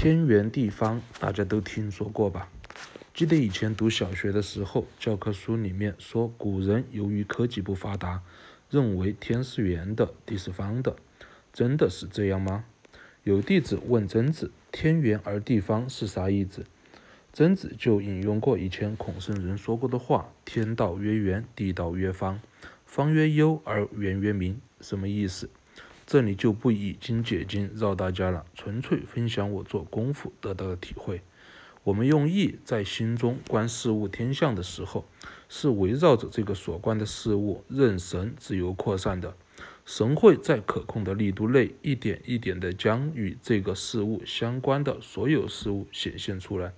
天圆地方，大家都听说过吧？记得以前读小学的时候，教科书里面说，古人由于科技不发达，认为天是圆的，地是方的。真的是这样吗？有弟子问曾子：“天圆而地方是啥意思？”曾子就引用过以前孔圣人说过的话：“天道曰圆，地道曰方，方曰幽而圆曰明。”什么意思？这里就不以经解经绕大家了，纯粹分享我做功夫得到的体会。我们用意在心中观事物天象的时候，是围绕着这个所观的事物，任神自由扩散的。神会在可控的力度内，一点一点地将与这个事物相关的所有事物显现出来，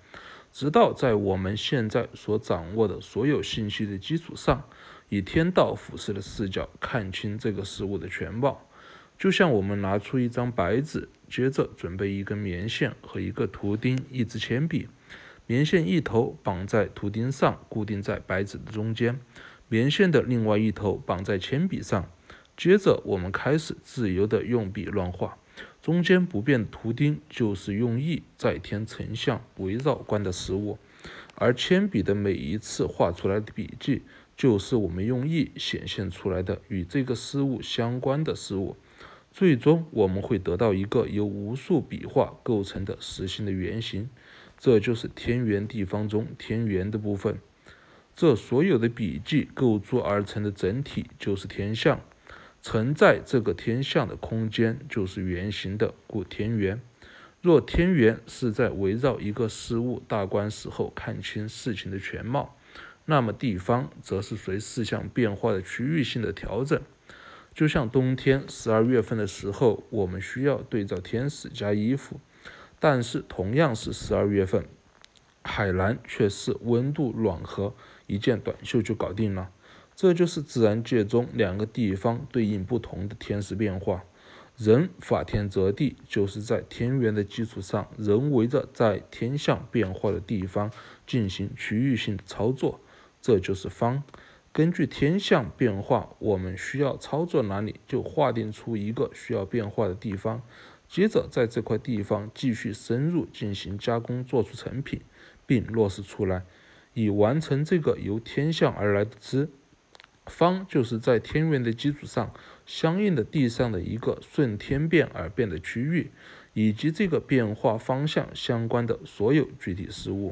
直到在我们现在所掌握的所有信息的基础上，以天道俯视的视角看清这个事物的全貌。就像我们拿出一张白纸，接着准备一根棉线和一个图钉、一支铅笔。棉线一头绑在图钉上，固定在白纸的中间；棉线的另外一头绑在铅笔上。接着，我们开始自由地用笔乱画。中间不变的图钉就是用意在添成像，围绕观的事物；而铅笔的每一次画出来的笔记，就是我们用意显现出来的与这个事物相关的事物。最终，我们会得到一个由无数笔画构成的实心的圆形，这就是天圆地方中天圆的部分。这所有的笔记构筑而成的整体就是天象，存在这个天象的空间就是圆形的，故天圆。若天圆是在围绕一个事物大观时候看清事情的全貌，那么地方则是随事项变化的区域性的调整。就像冬天十二月份的时候，我们需要对照天时加衣服，但是同样是十二月份，海南却是温度暖和，一件短袖就搞定了。这就是自然界中两个地方对应不同的天时变化。人法天择地，就是在天圆的基础上，人为着在天象变化的地方进行区域性的操作，这就是方。根据天象变化，我们需要操作哪里，就划定出一个需要变化的地方，接着在这块地方继续深入进行加工，做出成品，并落实出来，以完成这个由天象而来的知。方就是在天元的基础上，相应的地上的一个顺天变而变的区域，以及这个变化方向相关的所有具体事物。